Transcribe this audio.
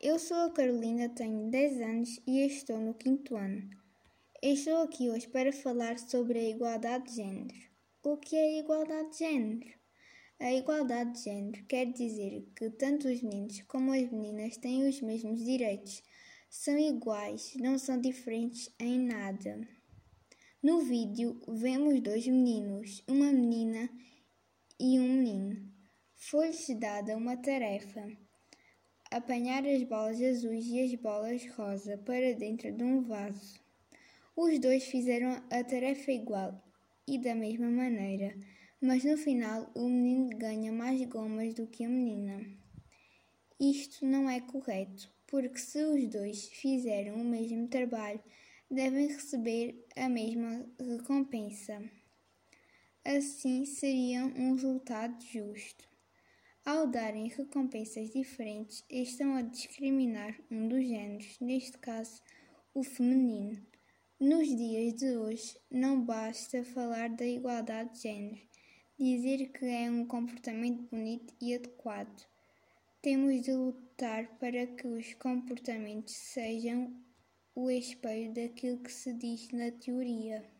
eu sou a Carolina, tenho 10 anos e estou no quinto ano. Estou aqui hoje para falar sobre a igualdade de género. O que é igualdade de género? A igualdade de género quer dizer que tanto os meninos como as meninas têm os mesmos direitos, são iguais, não são diferentes em nada. No vídeo vemos dois meninos, uma menina e um menino. Foi-lhes dada uma tarefa: apanhar as bolas azuis e as bolas rosa para dentro de um vaso. Os dois fizeram a tarefa igual e da mesma maneira, mas no final o menino ganha mais gomas do que a menina. Isto não é correto, porque se os dois fizeram o mesmo trabalho, devem receber a mesma recompensa. Assim seria um resultado justo. Ao darem recompensas diferentes, estão a discriminar um dos géneros, neste caso, o feminino. Nos dias de hoje, não basta falar da igualdade de género, dizer que é um comportamento bonito e adequado. Temos de lutar para que os comportamentos sejam o espelho daquilo que se diz na teoria.